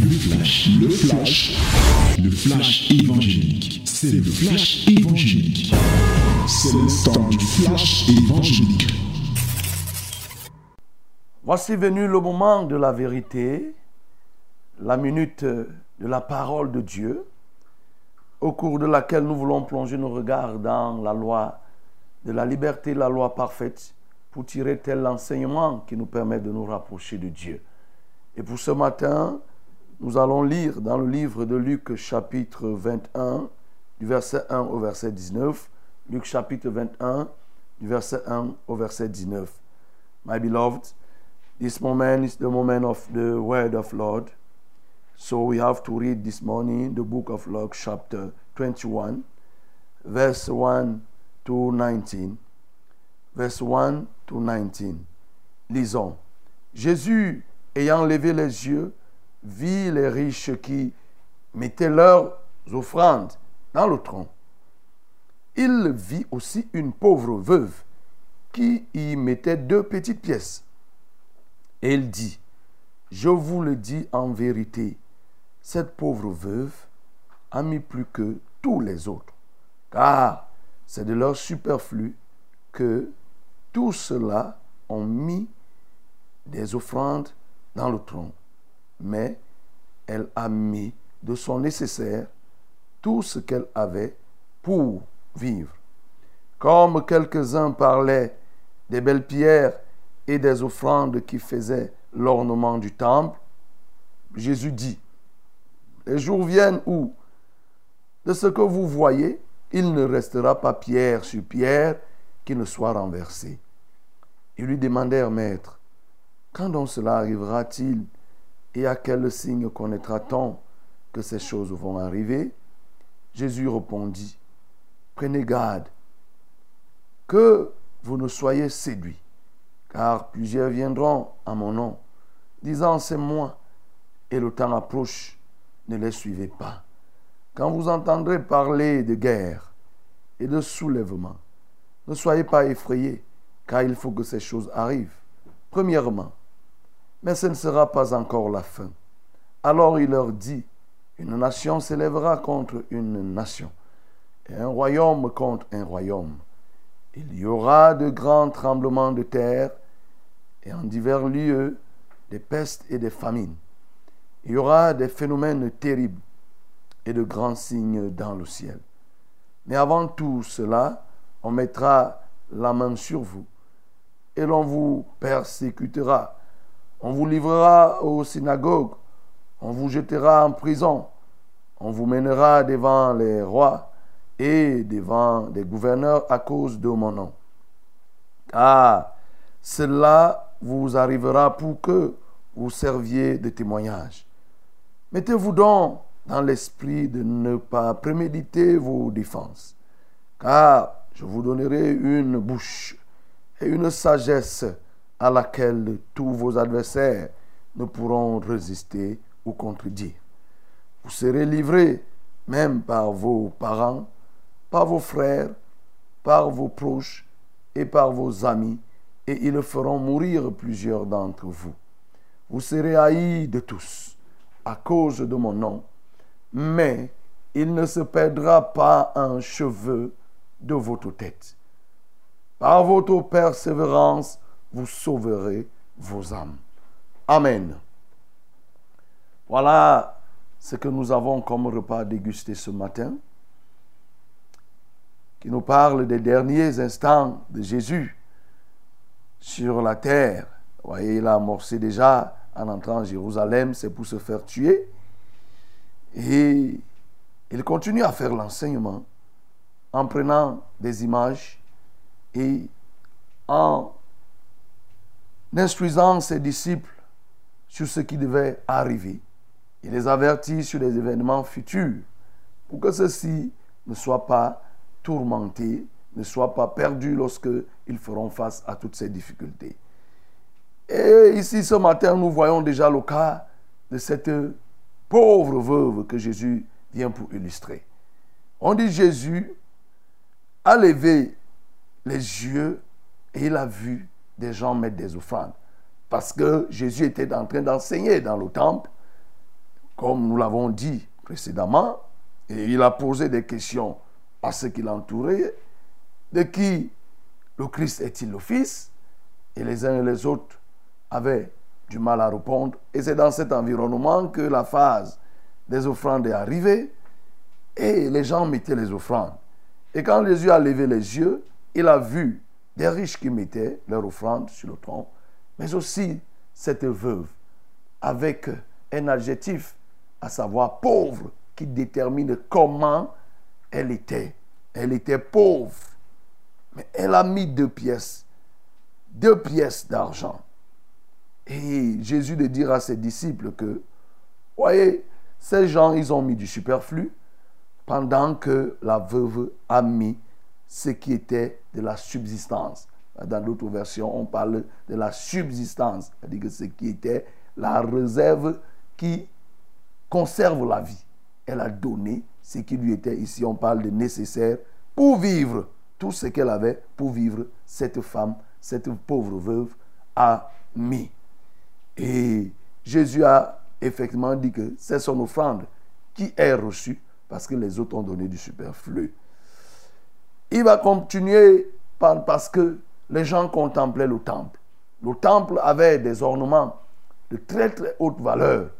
Le flash, le flash, le flash évangélique. C'est le flash évangélique. C'est le temps du flash évangélique. Voici venu le moment de la vérité, la minute de la parole de Dieu, au cours de laquelle nous voulons plonger nos regards dans la loi de la liberté, la loi parfaite, pour tirer tel enseignement qui nous permet de nous rapprocher de Dieu. Et pour ce matin, nous allons lire dans le livre de Luc chapitre 21, du verset 1 au verset 19. Luc chapitre 21, du verset 1 au verset 19. My beloved, this moment is the moment of the word of Lord. So we have to read this morning the book of Luke chapter 21, verse 1 to 19. Verse 1 to 19. Lisons. Jésus, ayant levé les yeux, vit les riches qui mettaient leurs offrandes dans le tronc. Il vit aussi une pauvre veuve qui y mettait deux petites pièces. Et il dit, je vous le dis en vérité, cette pauvre veuve a mis plus que tous les autres, car c'est de leur superflu que tous ceux-là ont mis des offrandes dans le tronc. Mais elle a mis de son nécessaire tout ce qu'elle avait pour vivre. Comme quelques-uns parlaient des belles pierres et des offrandes qui faisaient l'ornement du temple, Jésus dit, les jours viennent où, de ce que vous voyez, il ne restera pas pierre sur pierre qui ne soit renversée. Ils lui demandèrent, Maître, quand donc cela arrivera-t-il et à quel signe connaîtra-t-on que ces choses vont arriver? Jésus répondit, Prenez garde que vous ne soyez séduits, car plusieurs viendront à mon nom, disant c'est moi, et le temps approche, ne les suivez pas. Quand vous entendrez parler de guerre et de soulèvement, ne soyez pas effrayés, car il faut que ces choses arrivent. Premièrement, mais ce ne sera pas encore la fin. Alors il leur dit, une nation s'élèvera contre une nation, et un royaume contre un royaume. Il y aura de grands tremblements de terre, et en divers lieux, des pestes et des famines. Il y aura des phénomènes terribles et de grands signes dans le ciel. Mais avant tout cela, on mettra la main sur vous et l'on vous persécutera. On vous livrera aux synagogues, on vous jettera en prison, on vous mènera devant les rois et devant des gouverneurs à cause de mon nom. Car cela vous arrivera pour que vous serviez de témoignage. Mettez-vous donc dans l'esprit de ne pas préméditer vos défenses, car je vous donnerai une bouche et une sagesse à laquelle tous vos adversaires ne pourront résister ou contredire. Vous serez livrés même par vos parents, par vos frères, par vos proches et par vos amis, et ils feront mourir plusieurs d'entre vous. Vous serez haïs de tous à cause de mon nom, mais il ne se perdra pas un cheveu de votre tête. Par votre persévérance, vous sauverez vos âmes. Amen. Voilà ce que nous avons comme repas dégusté ce matin, qui nous parle des derniers instants de Jésus sur la terre. Vous voyez, il a amorcé déjà en entrant en Jérusalem, c'est pour se faire tuer. Et il continue à faire l'enseignement en prenant des images et en instruisant ses disciples sur ce qui devait arriver. Il les avertit sur les événements futurs pour que ceux-ci ne soient pas tourmentés, ne soient pas perdus lorsque ils feront face à toutes ces difficultés. Et ici, ce matin, nous voyons déjà le cas de cette pauvre veuve que Jésus vient pour illustrer. On dit Jésus a levé les yeux et il a vu des gens mettre des offrandes. Parce que Jésus était en train d'enseigner dans le temple. comme nous l'avons dit précédemment, et il a posé des questions à ceux qui l'entouraient, de qui le Christ est-il le Fils? Et les uns et les autres avaient du mal à répondre. Et c'est dans cet environnement que la phase des offrandes est arrivée. Et les gens mettaient les offrandes. Et quand Jésus a levé les yeux, il a vu des riches qui mettaient leurs offrandes sur le tronc, mais aussi cette veuve avec un adjectif, à savoir pauvre, qui détermine comment elle était. Elle était pauvre, mais elle a mis deux pièces, deux pièces d'argent. Et Jésus de dire à ses disciples que, voyez, ces gens, ils ont mis du superflu pendant que la veuve a mis ce qui était de la subsistance. Dans d'autres versions, on parle de la subsistance, c'est-à-dire que ce qui était la réserve qui conserve la vie. Elle a donné ce qui lui était, ici on parle de nécessaire, pour vivre. Tout ce qu'elle avait pour vivre, cette femme, cette pauvre veuve, a mis. Et Jésus a effectivement dit que c'est son offrande qui est reçue parce que les autres ont donné du superflu. Il va continuer parce que les gens contemplaient le temple. Le temple avait des ornements de très très haute valeur.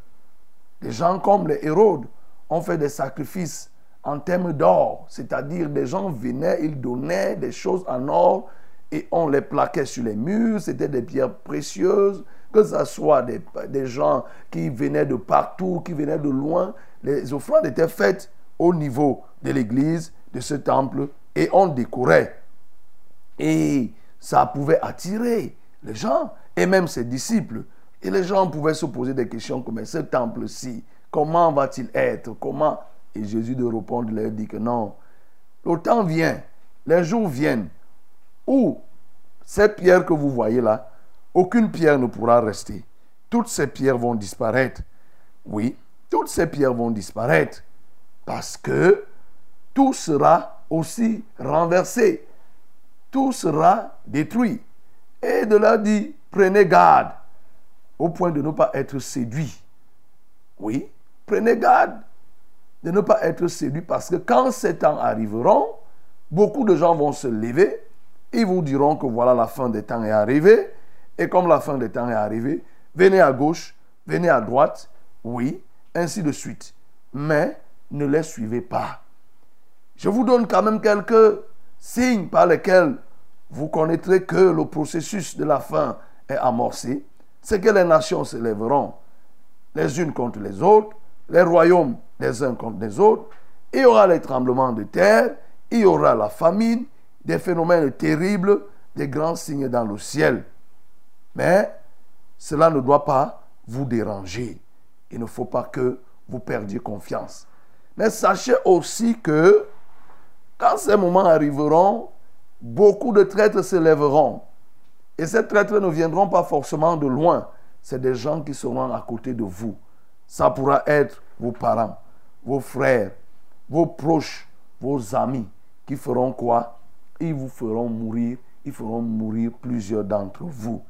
Des gens comme les Hérodes ont fait des sacrifices en termes d'or, c'est-à-dire des gens venaient, ils donnaient des choses en or et on les plaquait sur les murs, c'était des pierres précieuses, que ce soit des, des, gens qui venaient de partout, qui venaient de loin, les offrandes étaient faites au niveau de l'église, de ce temple, et on décorait. Et ça pouvait attirer les gens, et même ses disciples. Et les gens pouvaient se poser des questions comme ce temple-ci, comment va-t-il être? Comment? Et Jésus de répondre leur dit que non, le temps vient, les jours viennent où ces pierres que vous voyez là, aucune pierre ne pourra rester. Toutes ces pierres vont disparaître. Oui, toutes ces pierres vont disparaître parce que tout sera aussi renversé. Tout sera détruit. Et de là dit, prenez garde au point de ne pas être séduit. Oui, prenez garde de ne pas être séduit parce que quand ces temps arriveront, beaucoup de gens vont se lever, ils vous diront que voilà la fin des temps est arrivée, et comme la fin des temps est arrivée, venez à gauche, venez à droite, oui, ainsi de suite. Mais ne les suivez pas. Je vous donne quand même quelques signes par lesquels vous connaîtrez que le processus de la fin est amorcé. C'est que les nations se lèveront les unes contre les autres, les royaumes les uns contre les autres. Il y aura les tremblements de terre, il y aura la famine, des phénomènes terribles, des grands signes dans le ciel. Mais cela ne doit pas vous déranger. Il ne faut pas que vous perdiez confiance. Mais sachez aussi que quand ces moments arriveront, beaucoup de traîtres se lèveront. Et ces traîtres ne viendront pas forcément de loin. C'est des gens qui seront à côté de vous. Ça pourra être vos parents, vos frères, vos proches, vos amis qui feront quoi? Ils vous feront mourir. Ils feront mourir plusieurs d'entre vous.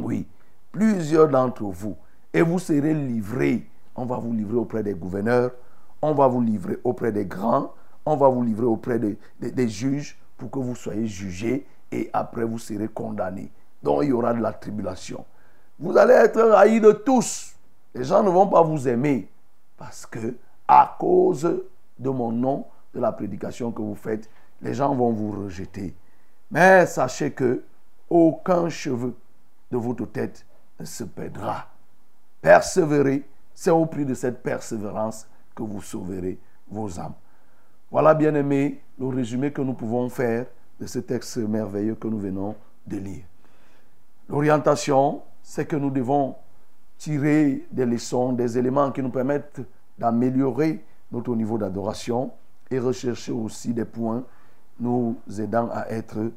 Oui, plusieurs d'entre vous. Et vous serez livrés. On va vous livrer auprès des gouverneurs. On va vous livrer auprès des grands. On va vous livrer auprès des, juges pour que vous soyez jugés et après vous serez condamnés. Donc il y aura de la tribulation. Vous allez être haïs de tous. Les gens ne vont pas vous aimer parce que à cause de mon nom, de la prédication que vous faites, les gens vont vous rejeter. Mais sachez que aucun cheveu de votre tête ne se perdra. Persévérez, c'est au prix de cette persévérance que vous sauverez vos âmes. Voilà, bien aimé, le résumé que nous pouvons faire de ce texte merveilleux que nous venons de lire. L'orientation, c'est que nous devons tirer des leçons, des éléments qui nous permettent d'améliorer notre niveau d'adoration et rechercher aussi des points nous aidant à être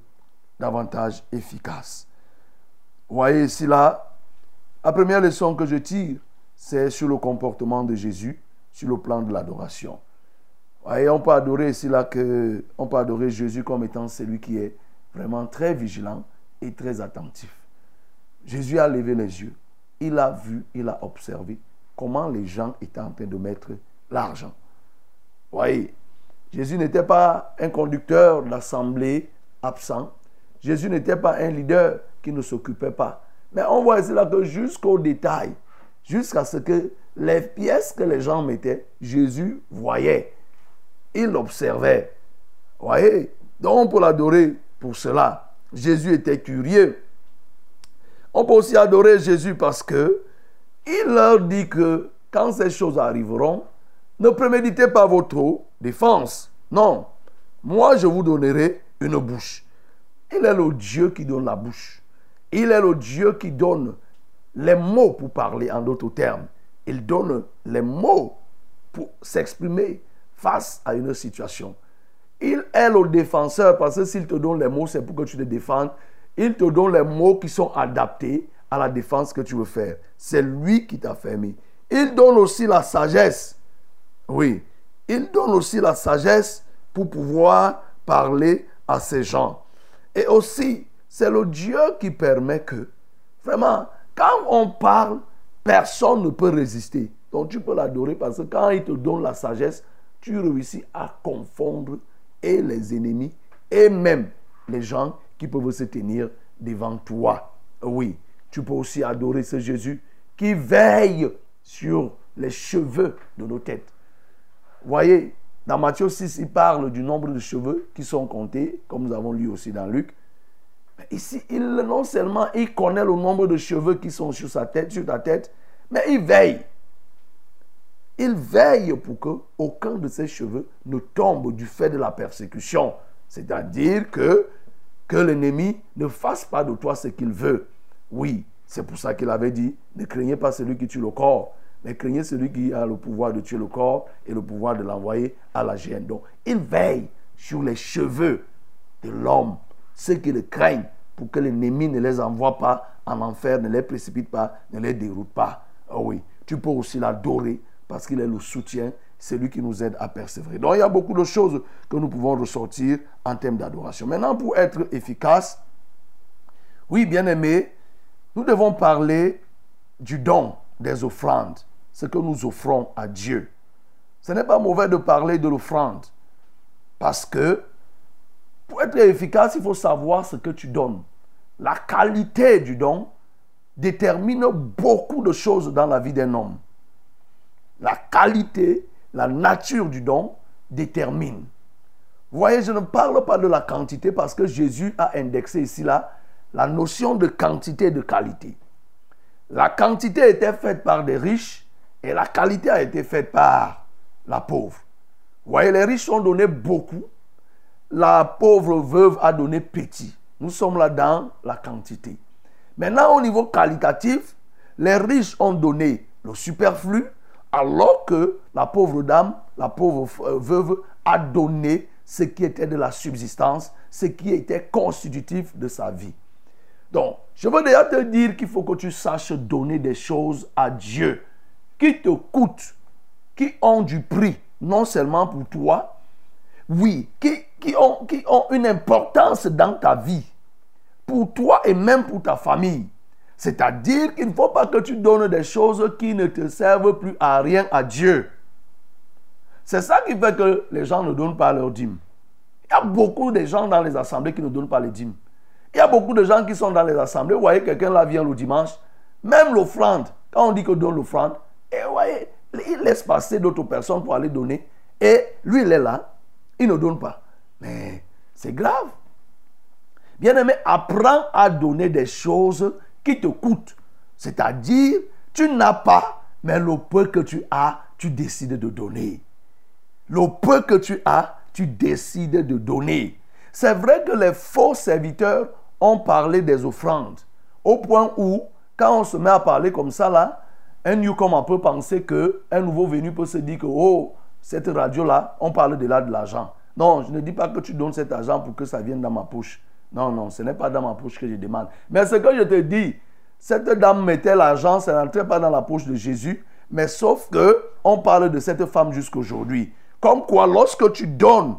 davantage efficaces. Vous voyez ici là, la première leçon que je tire, c'est sur le comportement de Jésus sur le plan de l'adoration. On peut adorer que on Jésus comme étant celui qui est vraiment très vigilant et très attentif. Jésus a levé les yeux, il a vu, il a observé comment les gens étaient en train de mettre l'argent. Voyez, Jésus n'était pas un conducteur d'assemblée absent. Jésus n'était pas un leader qui ne s'occupait pas. Mais on voit ici jusqu'au détail, jusqu'à ce que les pièces que les gens mettaient, Jésus voyait. Il observait. Voyez Donc on peut l'adorer pour cela. Jésus était curieux. On peut aussi adorer Jésus parce que il leur dit que quand ces choses arriveront, ne préméditez pas votre défense. Non. Moi, je vous donnerai une bouche. Il est le Dieu qui donne la bouche. Il est le Dieu qui donne les mots pour parler en d'autres termes. Il donne les mots pour s'exprimer face à une situation. Il est le défenseur parce que s'il te donne les mots, c'est pour que tu te défendes. Il te donne les mots qui sont adaptés à la défense que tu veux faire. C'est lui qui t'a fermé. Il donne aussi la sagesse. Oui. Il donne aussi la sagesse pour pouvoir parler à ces gens. Et aussi, c'est le Dieu qui permet que, vraiment, quand on parle, personne ne peut résister. Donc tu peux l'adorer parce que quand il te donne la sagesse, tu réussis à confondre et les ennemis et même les gens qui peuvent se tenir devant toi. Oui, tu peux aussi adorer ce Jésus qui veille sur les cheveux de nos têtes. Voyez, dans Matthieu 6, il parle du nombre de cheveux qui sont comptés, comme nous avons lu aussi dans Luc. Ici, il, non seulement il connaît le nombre de cheveux qui sont sur sa tête, sur ta tête, mais il veille. Il veille pour que aucun de ses cheveux ne tombe du fait de la persécution. C'est-à-dire que, l'ennemi ne fasse pas de toi ce qu'il veut. Oui, c'est pour ça qu'il avait dit, ne craignez pas celui qui tue le corps, mais craignez celui qui a le pouvoir de tuer le corps et le pouvoir de l'envoyer à la gêne. Donc, il veille sur les cheveux de l'homme, ceux qui le craignent, pour que l'ennemi ne les envoie pas en enfer, ne les précipite pas, ne les déroute pas. Oh oui, tu peux aussi l'adorer parce qu'il est le soutien, c'est lui qui nous aide à persévérer. Donc, il y a beaucoup de choses que nous pouvons ressortir en termes d'adoration. Maintenant, pour être efficace, oui, bien aimé, nous devons parler du don des offrandes ce que nous offrons à Dieu. Ce n'est pas mauvais de parler de l'offrande. Parce que pour être efficace, il faut savoir ce que tu donnes. La qualité du don détermine beaucoup de choses dans la vie d'un homme. La qualité, la nature du don détermine. Vous voyez, je ne parle pas de la quantité parce que Jésus a indexé ici là la notion de quantité et de qualité. La quantité était faite par des riches et la qualité a été faite par la pauvre. Vous voyez, les riches ont donné beaucoup. La pauvre veuve a donné petit. Nous sommes là dans la quantité. Maintenant, au niveau qualitatif, les riches ont donné le superflu, alors que la pauvre dame, la pauvre euh, veuve, a donné ce qui était de la subsistance, ce qui était constitutif de sa vie. Donc, je veux déjà te dire qu'il faut que tu saches donner des choses à Dieu qui te coûtent, qui ont du prix, non seulement pour toi, oui, qui, ont, qui ont une importance dans ta vie, pour toi et même pour ta famille. C'est-à-dire qu'il ne faut pas que tu donnes des choses qui ne te servent plus à rien à Dieu. C'est ça qui fait que les gens ne donnent pas leur dîme. Il y a beaucoup de gens dans les assemblées qui ne donnent pas les dîmes. Il y a beaucoup de gens qui sont dans les assemblées. Vous voyez, quelqu'un là vient le dimanche. Même l'offrande, quand on dit que donne l'offrande, voyez, il laisse passer d'autres personnes pour aller donner. Et lui, il est là. Il ne donne pas. Mais c'est grave. Bien-aimé, apprends à donner des choses qui te coûtent. C'est-à-dire, tu n'as pas, mais le peu que tu as, tu décides de donner. Le peu que tu as, tu décides de donner. C'est vrai que les faux serviteurs ont parlé des offrandes. Au point où, quand on se met à parler comme ça, là, un newcomer peut penser que un nouveau venu peut se dire que oh, cette radio-là, on parle de là de l'argent. Non, je ne dis pas que tu donnes cet argent pour que ça vienne dans ma poche. Non, non, ce n'est pas dans ma poche que je demande. Mais ce que je te dis, cette dame mettait l'argent, ça n'entrait pas dans la poche de Jésus, mais sauf que on parle de cette femme jusqu'aujourd'hui. Comme quoi, lorsque tu donnes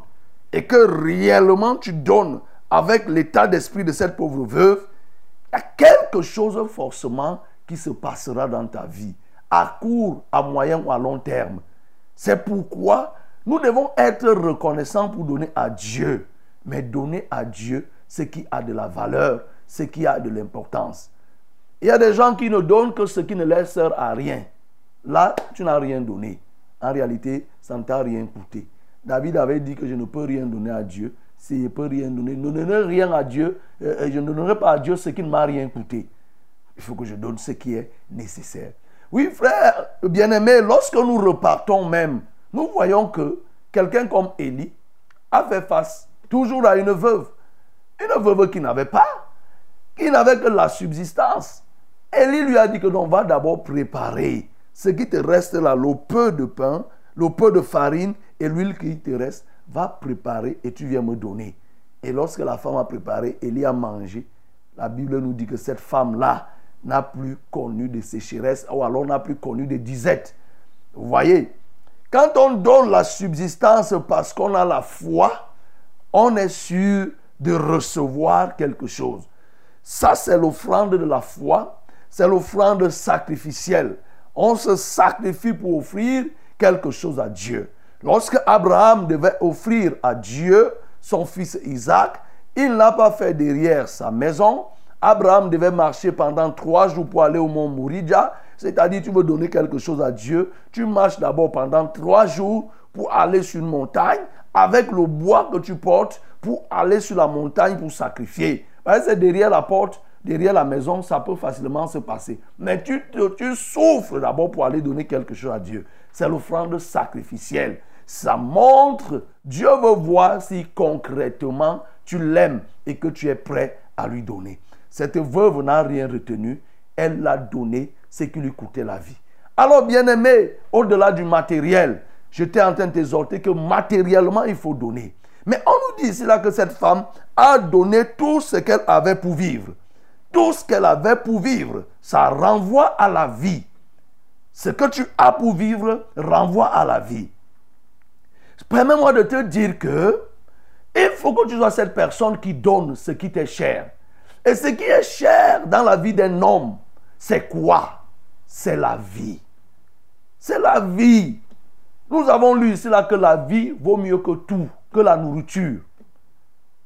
et que réellement tu donnes avec l'état d'esprit de cette pauvre veuve, il y a quelque chose forcément qui se passera dans ta vie. à court, à moyen ou à long terme. C'est pourquoi nous devons être reconnaissants pour donner à Dieu, mais donner à Dieu ce qui a de la valeur, ce qui a de l'importance. Il y a des gens qui ne donnent que ce qui ne leur sert à rien. Là, tu n'as rien donné. En réalité, ça ne t'a rien coûté. David avait dit que je ne peux rien donner à Dieu. Si je ne peux rien donner, ne donnez rien à Dieu. Euh, je ne donnerai pas à Dieu ce qui ne m'a rien coûté. Il faut que je donne ce qui est nécessaire. Oui, frère, bien-aimé, lorsque nous repartons même, nous voyons que quelqu'un comme Élie a fait face toujours à une veuve. Une veuve qui n'avait pas, qui n'avait que la subsistance. Élie lui a dit que l'on va d'abord préparer ce qui te reste là, le peu de pain, le peu de farine et l'huile qui te reste, va préparer et tu viens me donner. Et lorsque la femme a préparé, Élie a mangé. La Bible nous dit que cette femme-là n'a plus connu de sécheresse ou alors n'a plus connu de disette. Vous voyez, quand on donne la subsistance parce qu'on a la foi, on est sûr de recevoir quelque chose. Ça, c'est l'offrande de la foi, c'est l'offrande sacrificielle. On se sacrifie pour offrir quelque chose à Dieu. Lorsque Abraham devait offrir à Dieu son fils Isaac, il n'a pas fait derrière sa maison. Abraham devait marcher pendant trois jours pour aller au mont Mouridja. C'est-à-dire, tu veux donner quelque chose à Dieu. Tu marches d'abord pendant trois jours pour aller sur une montagne avec le bois que tu portes pour aller sur la montagne pour sacrifier. C'est derrière la porte, derrière la maison, ça peut facilement se passer. Mais tu, souffres d'abord pour aller donner quelque chose à Dieu. C'est l'offrande sacrificielle. Ça montre, Dieu veut voir si concrètement tu l'aimes et que tu es prêt à lui donner. Cette veuve n'a rien retenu, elle l'a donné ce qui lui coûtait la vie. Alors, bien aimé, au-delà du matériel, j'étais en train de t'exhorter que matériellement, il faut donner. Mais on nous dit ici là que cette femme a donné tout ce qu'elle avait pour vivre. Tout ce qu'elle avait pour vivre, ça renvoie à la vie. Ce que tu as pour vivre renvoie à la vie. Permets-moi de te dire que il faut que tu sois cette personne qui donne ce qui t'est cher. Et ce qui est cher dans la vie d'un homme, c'est quoi? C'est la vie. C'est la vie. Nous avons lu ici là que la vie vaut mieux que tout, que la nourriture.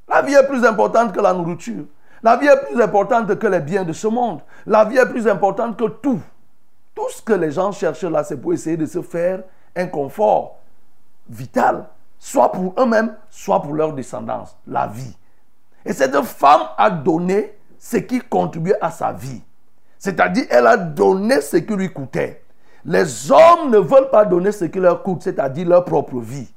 La vie est plus importante que la nourriture. La vie est plus importante que les biens de ce monde. La vie est plus importante que tout. Tout ce que les gens cherchent là, c'est pour essayer de se faire un confort vital, soit pour eux-mêmes, soit pour leur descendance, la vie. Et cette femme a donné ce qui contribuait à sa vie. C'est-à-dire, elle a donné ce qui lui coûtait. Les hommes ne veulent pas donner ce qui leur coûte, c'est-à-dire leur propre vie.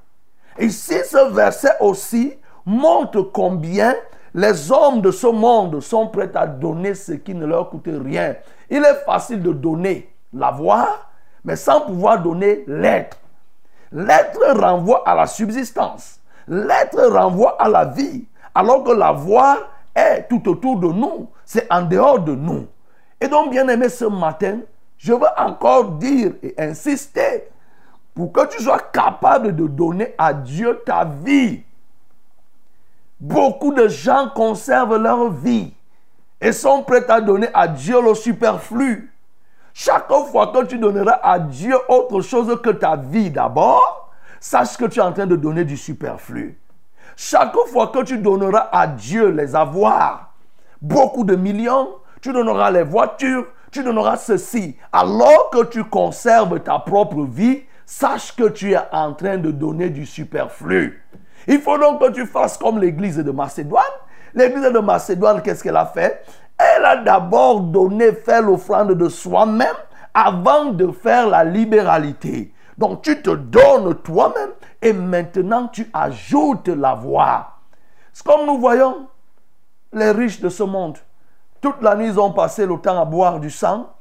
Si ce verset aussi montre combien les hommes de ce monde sont prêts à donner ce qui ne leur coûte rien. Il est facile de donner l'avoir, mais sans pouvoir donner l'être. L'être renvoie à la subsistance. L'être renvoie à la vie. Alors que l'avoir est tout autour de nous. C'est en dehors de nous. Et donc, bien aimé, ce matin, je veux encore dire et insister pour que tu sois capable de donner à Dieu ta vie. Beaucoup de gens conservent leur vie et sont prêts à donner à Dieu le superflu. Chaque fois que tu donneras à Dieu autre chose que ta vie d'abord, sache que tu es en train de donner du superflu. Chaque fois que tu donneras à Dieu les avoirs, beaucoup de millions, tu donneras les voitures, tu donneras ceci. Alors que tu conserves ta propre vie, sache que tu es en train de donner du superflu. Il faut donc que tu fasses comme l'église de Macédoine. L'église de Macédoine, qu'est-ce qu'elle a fait? Elle a d'abord donné, fait l'offrande de soi-même avant de faire la libéralité. Donc tu te donnes toi-même et maintenant tu ajoutes la voix. C'est comme nous voyons les riches de ce monde. Toute la nuit, ils ont passé le temps à boire du sang.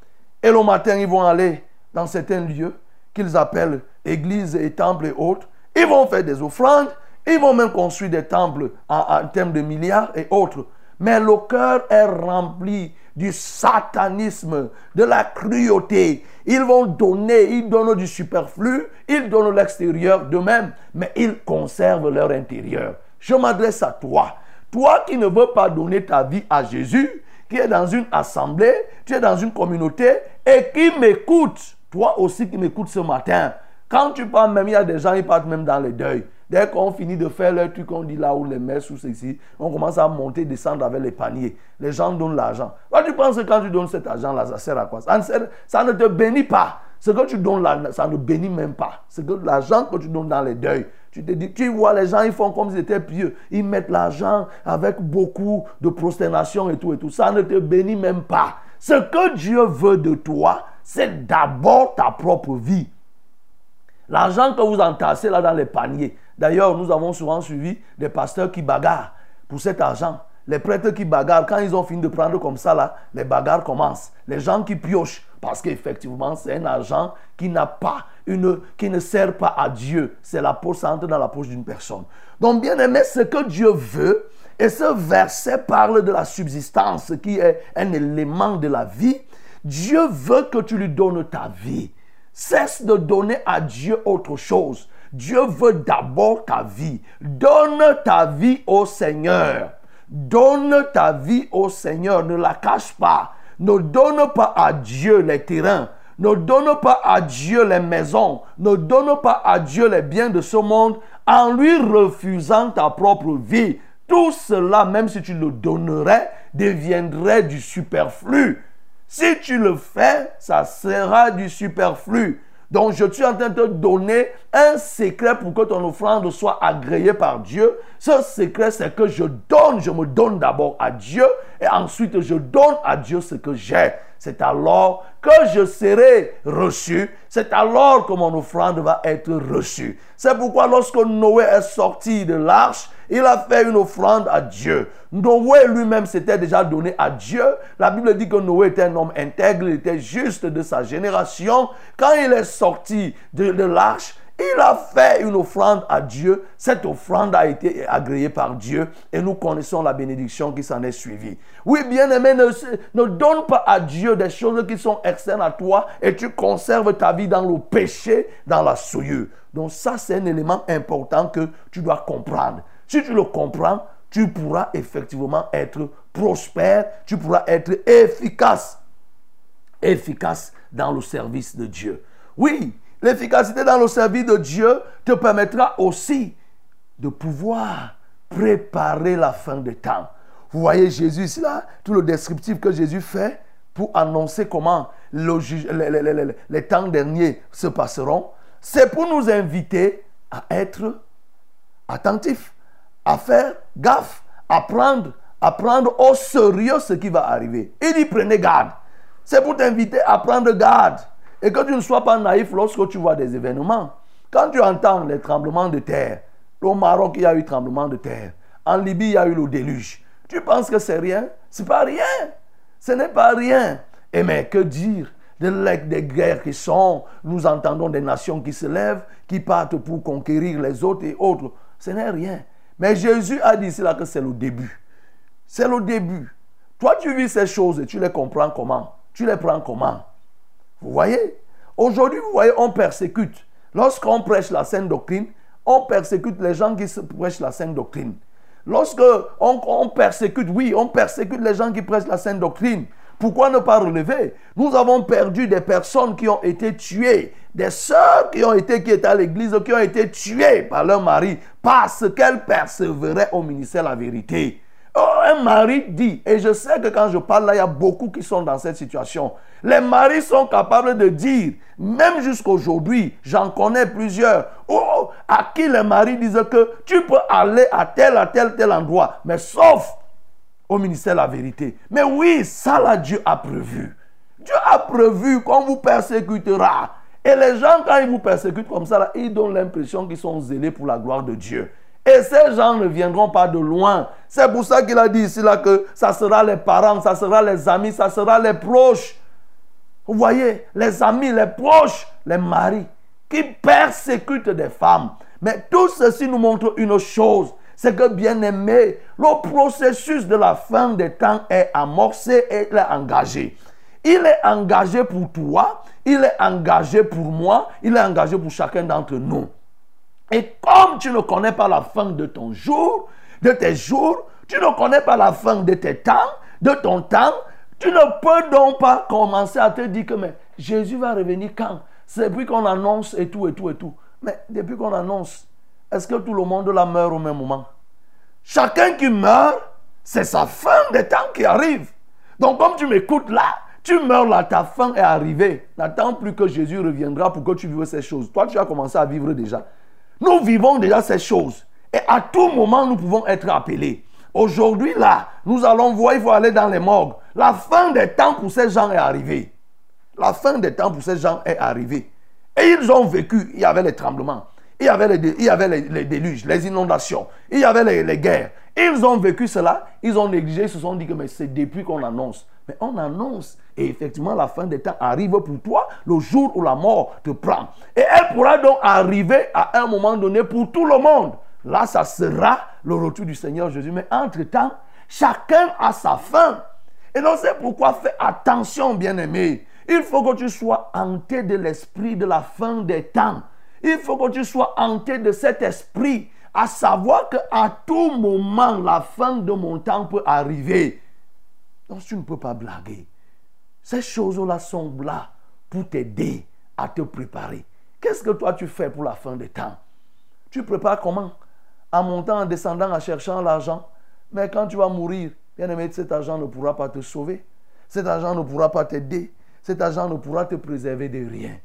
Et le matin, ils vont aller dans certains lieux qu'ils appellent églises et temples et autres. Ils vont faire des offrandes. Ils vont même construire des temples en, termes de milliards et autres. Mais le cœur est rempli du satanisme, de la cruauté. Ils vont donner, ils donnent du superflu, ils donnent l'extérieur d'eux-mêmes, mais ils conservent leur intérieur. Je m'adresse à toi. Toi qui ne veux pas donner ta vie à Jésus, qui est dans une assemblée, tu es dans une communauté et qui m'écoute. Toi aussi qui m'écoutes ce matin, quand tu parles même, il y a des gens qui partent même dans les deuils. Dès qu'on finit de faire leur truc, on dit là où les messes ou ceci, on commence à monter, descendre avec les paniers. Les gens donnent l'argent. Toi, tu penses que quand tu donnes cet argent-là, ça sert à quoi? Ça ne, te bénit pas. Ce que tu donnes là, ça ne bénit même pas. C'est que l'argent que tu donnes dans les deuils, tu te dis, tu vois, les gens, ils font comme s'ils étaient pieux. Ils mettent l'argent avec beaucoup de prosternation et tout et tout. Ça ne te bénit même pas. Ce que Dieu veut de toi, c'est d'abord ta propre vie. L'argent que vous entassez là dans les paniers. D'ailleurs, nous avons souvent suivi des pasteurs qui bagarrent pour cet argent. Les prêtres qui bagarrent, quand ils ont fini de prendre comme ça là, les bagarres commencent. Les gens qui piochent, parce qu'effectivement, c'est un argent qui n'a pas une, qui ne sert pas à Dieu. C'est la poche, ça entre dans la poche d'une personne. Donc, bien aimé, ce que Dieu veut, et ce verset parle de la subsistance qui est un élément de la vie. Dieu veut que tu lui donnes ta vie. Cesse de donner à Dieu autre chose. Dieu veut d'abord ta vie. Donne ta vie au Seigneur. Donne ta vie au Seigneur. Ne la cache pas. Ne donne pas à Dieu les terrains. Ne donne pas à Dieu les maisons. Ne donne pas à Dieu les biens de ce monde en lui refusant ta propre vie. Tout cela, même si tu le donnerais, deviendrait du superflu. Si tu le fais, ça sera du superflu. Donc je suis en train de te donner un secret pour que ton offrande soit agréée par Dieu. Ce secret, c'est que je donne, je me donne d'abord à Dieu et ensuite je donne à Dieu ce que j'ai. C'est alors que je serai reçu. C'est alors que mon offrande va être reçue. C'est pourquoi lorsque Noé est sorti de l'arche, il a fait une offrande à Dieu. Noé lui-même s'était déjà donné à Dieu. La Bible dit que Noé était un homme intègre, il était juste de sa génération. Quand il est sorti de, l'arche, il a fait une offrande à Dieu. Cette offrande a été agréée par Dieu et nous connaissons la bénédiction qui s'en est suivie. Oui, bien aimé, ne, ne, donne pas à Dieu des choses qui sont externes à toi et tu conserves ta vie dans le péché, dans la souillure. Donc ça, c'est un élément important que tu dois comprendre. Si tu le comprends, tu pourras effectivement être prospère, tu pourras être efficace. Efficace dans le service de Dieu. Oui, l'efficacité dans le service de Dieu te permettra aussi de pouvoir préparer la fin des temps. Vous voyez Jésus là, tout le descriptif que Jésus fait pour annoncer comment les temps derniers se passeront, c'est pour nous inviter à être attentifs à faire gaffe, à prendre, à prendre au sérieux ce qui va arriver. Il dit prenez garde. C'est pour t'inviter à prendre garde. Et que tu ne sois pas naïf lorsque tu vois des événements. Quand tu entends les tremblements de terre, au Maroc, il y a eu tremblement de terre. En Libye, il y a eu le déluge. Tu penses que c'est rien? Ce n'est pas rien. Ce n'est pas rien. Et mais que dire de des guerres qui sont, nous entendons des nations qui se lèvent, qui partent pour conquérir les autres et autres. Ce n'est rien. Mais Jésus a dit cela que c'est le début. C'est le début. Toi, tu vis ces choses et tu les comprends comment? Tu les prends comment? Vous voyez? Aujourd'hui, vous voyez, on persécute. Lorsqu'on prêche la sainte doctrine, on persécute les gens qui prêchent la sainte doctrine. Lorsque on, persécute, oui, on persécute les gens qui prêchent la sainte doctrine. Pourquoi ne pas relever? Nous avons perdu des personnes qui ont été tuées, des sœurs qui ont été qui étaient à l'église, qui ont été tuées par leur mari parce qu'elles persévéraient au ministère de la vérité. Oh, un mari dit, et je sais que quand je parle là, il y a beaucoup qui sont dans cette situation. Les maris sont capables de dire, même jusqu'aujourd'hui, j'en connais plusieurs, oh, à qui les maris disent que tu peux aller à tel, à tel, tel endroit, mais sauf au ministère de la vérité. Mais oui, ça là, Dieu a prévu. Dieu a prévu qu'on vous persécutera. Et les gens, quand ils vous persécutent comme ça, ils donnent l'impression qu'ils sont zélés pour la gloire de Dieu. Et ces gens ne viendront pas de loin. C'est pour ça qu'il a dit ici là que ça sera les parents, ça sera les amis, ça sera les proches. Vous voyez, les amis, les proches, les maris qui persécutent des femmes. Mais tout ceci nous montre une chose, c'est que bien aimé, le processus de la fin des temps est amorcé et il est engagé. Il est engagé pour toi, il est engagé pour moi, il est engagé pour chacun d'entre nous. Et comme tu ne connais pas la fin de ton jour, de tes jours, tu ne connais pas la fin de tes temps, de ton temps, tu ne peux donc pas commencer à te dire que mais Jésus va revenir quand? C'est depuis qu'on annonce et tout, et tout, et tout. Mais depuis qu'on annonce, est-ce que tout le monde la meurt au même moment? Chacun qui meurt, c'est sa fin des temps qui arrive. Donc comme tu m'écoutes là, tu meurs là, ta fin est arrivée. N'attends plus que Jésus reviendra pour que tu vives ces choses. Toi, tu as commencé à vivre déjà. Nous vivons déjà ces choses. Et à tout moment, nous pouvons être appelés. Aujourd'hui, là, nous allons voir, il faut aller dans les morgues. La fin des temps pour ces gens est arrivée. La fin des temps pour ces gens est arrivée. Et ils ont vécu, il y avait les tremblements, il y avait les, déluges, les inondations, il y avait les, guerres. Ils ont vécu cela, ils ont négligé, ils se sont dit que c'est depuis qu'on annonce. Mais on annonce et effectivement la fin des temps arrive pour toi le jour où la mort te prend. Et elle pourra donc arriver à un moment donné pour tout le monde. Là, ça sera le retour du Seigneur Jésus. Mais entre-temps, chacun a sa fin. Et donc c'est pourquoi fais attention, bien-aimé. Il faut que tu sois hanté de l'esprit de la fin des temps. Il faut que tu sois hanté de cet esprit, à savoir qu'à tout moment, la fin de mon temps peut arriver. Donc tu ne peux pas blaguer. Ces choses-là sont là pour t'aider à te préparer. Qu'est-ce que toi tu fais pour la fin des temps? Tu prépares comment? En montant, en descendant, en cherchant l'argent. Mais quand tu vas mourir, bien aimé, cet argent ne pourra pas te sauver. Cet argent ne pourra pas t'aider. Cet argent ne pourra te préserver de rien.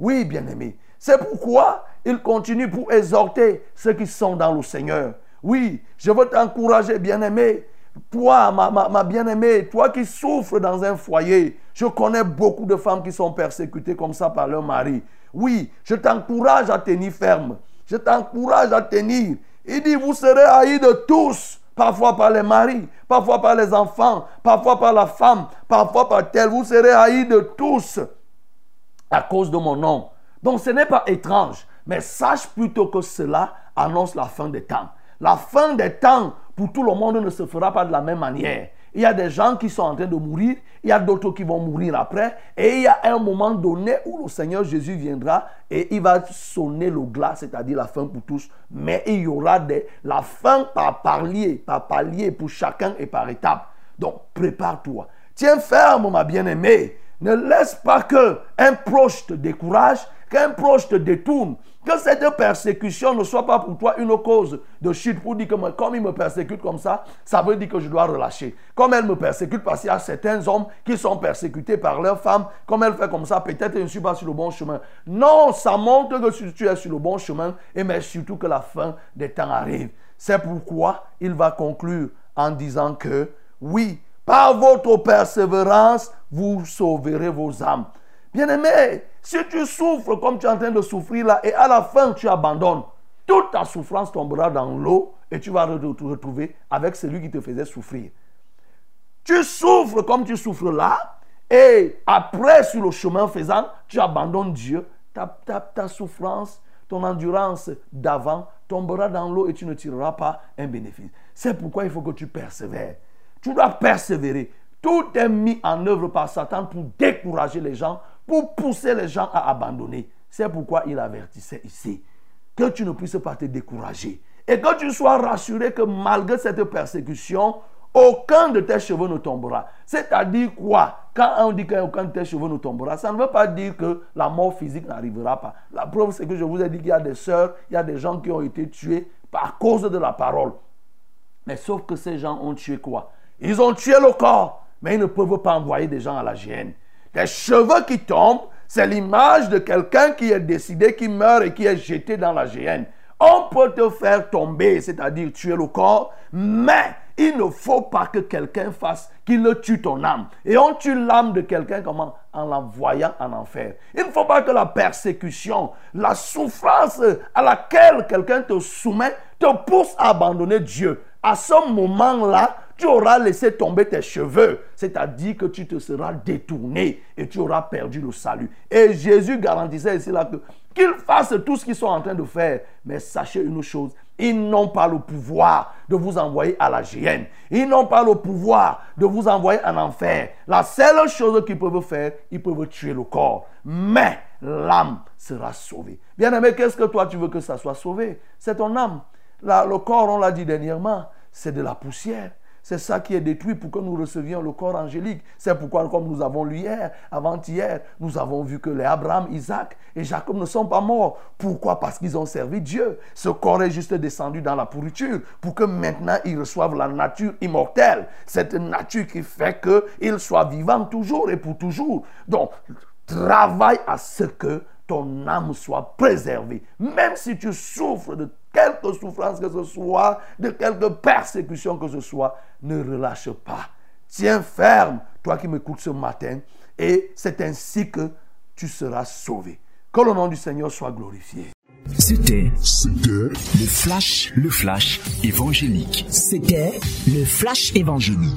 Oui, bien aimé, c'est pourquoi il continue pour exhorter ceux qui sont dans le Seigneur. Oui, je veux t'encourager, bien-aimé. Toi, ma, bien-aimée, toi qui souffres dans un foyer, je connais beaucoup de femmes qui sont persécutées comme ça par leur mari. Oui, je t'encourage à tenir ferme. Je t'encourage à tenir. Il dit, vous serez haïs de tous, parfois par les maris, parfois par les enfants, parfois par la femme, parfois par tel. Vous serez haïs de tous à cause de mon nom. Donc ce n'est pas étrange, mais sache plutôt que cela annonce la fin des temps. La fin des temps pour tout le monde ne se fera pas de la même manière. Il y a des gens qui sont en train de mourir, il y a d'autres qui vont mourir après, et il y a un moment donné où le Seigneur Jésus viendra et il va sonner le glas, c'est-à-dire la fin pour tous, mais il y aura des, la fin par palier, par palier pour chacun et par étape. Donc prépare-toi. Tiens ferme, ma bien-aimée. Ne laisse pas que un proche te décourage, qu'un proche te détourne, que cette persécution ne soit pas pour toi une cause de chute pour dire que comme il me persécute comme ça, ça veut dire que je dois relâcher. Comme elle me persécute parce qu'il y a certains hommes qui sont persécutés par leurs femmes, comme elle fait comme ça, peut-être je ne suis pas sur le bon chemin. Non, ça montre que tu es sur le bon chemin et mais surtout que la fin des temps arrive. C'est pourquoi il va conclure en disant que oui, par votre persévérance, vous sauverez vos âmes. Bien-aimé, si tu souffres comme tu es en train de souffrir là, et à la fin tu abandonnes, toute ta souffrance tombera dans l'eau et tu vas te retrouver avec celui qui te faisait souffrir. Tu souffres comme tu souffres là, et après, sur le chemin faisant, tu abandonnes Dieu. Ta, ta souffrance, ton endurance d'avant tombera dans l'eau et tu ne tireras pas un bénéfice. C'est pourquoi il faut que tu persévères. Tu dois persévérer. Tout est mis en œuvre par Satan pour décourager les gens, pour pousser les gens à abandonner. C'est pourquoi il avertissait ici que tu ne puisses pas te décourager. Et que tu sois rassuré que malgré cette persécution, aucun de tes cheveux ne tombera. C'est-à-dire quoi? Quand on dit qu'aucun de tes cheveux ne tombera, ça ne veut pas dire que la mort physique n'arrivera pas. La preuve, c'est que je vous ai dit qu'il y a des sœurs, il y a des gens qui ont été tués par cause de la parole. Mais sauf que ces gens ont tué quoi? Ils ont tué le corps, mais ils ne peuvent pas envoyer des gens à la géhenne. Les cheveux qui tombent, c'est l'image de quelqu'un qui est décidé, qui meurt et qui est jeté dans la géhenne. On peut te faire tomber, c'est-à-dire tuer le corps, mais il ne faut pas que quelqu'un fasse qu'il ne tue ton âme. Et on tue l'âme de quelqu'un comment? En l'envoyant en enfer. Il ne faut pas que la persécution, la souffrance à laquelle quelqu'un te soumet te pousse à abandonner Dieu. À ce moment-là, tu auras laissé tomber tes cheveux, c'est-à-dire que tu te seras détourné et tu auras perdu le salut. Et Jésus garantissait ici là que qu'ils fassent tout ce qu'ils sont en train de faire, mais sachez une chose, ils n'ont pas le pouvoir de vous envoyer à la géhenne. Ils n'ont pas le pouvoir de vous envoyer en enfer. La seule chose qu'ils peuvent faire, ils peuvent tuer le corps. Mais l'âme sera sauvée. Bien aimé, qu'est-ce que toi tu veux que ça soit sauvé? C'est ton âme. le corps, on l'a dit dernièrement, c'est de la poussière C'est ça qui est détruit pour que nous recevions le corps angélique. C'est pourquoi, comme nous avons lu hier, avant-hier, nous avons vu que les Abraham, Isaac et Jacob ne sont pas morts. Pourquoi? Parce qu'ils ont servi Dieu. Ce corps est juste descendu dans la pourriture pour que maintenant ils reçoivent la nature immortelle. Cette nature qui fait qu'ils soient vivants toujours et pour toujours. Donc, travaille à ce que ton âme soit préservée. Même si tu souffres de quelque souffrance que ce soit, de quelque persécution que ce soit, ne relâche pas. Tiens ferme, toi qui m'écoutes ce matin, et c'est ainsi que tu seras sauvé. Que le nom du Seigneur soit glorifié. C'était le flash, le flash évangélique. C'était le flash évangélique.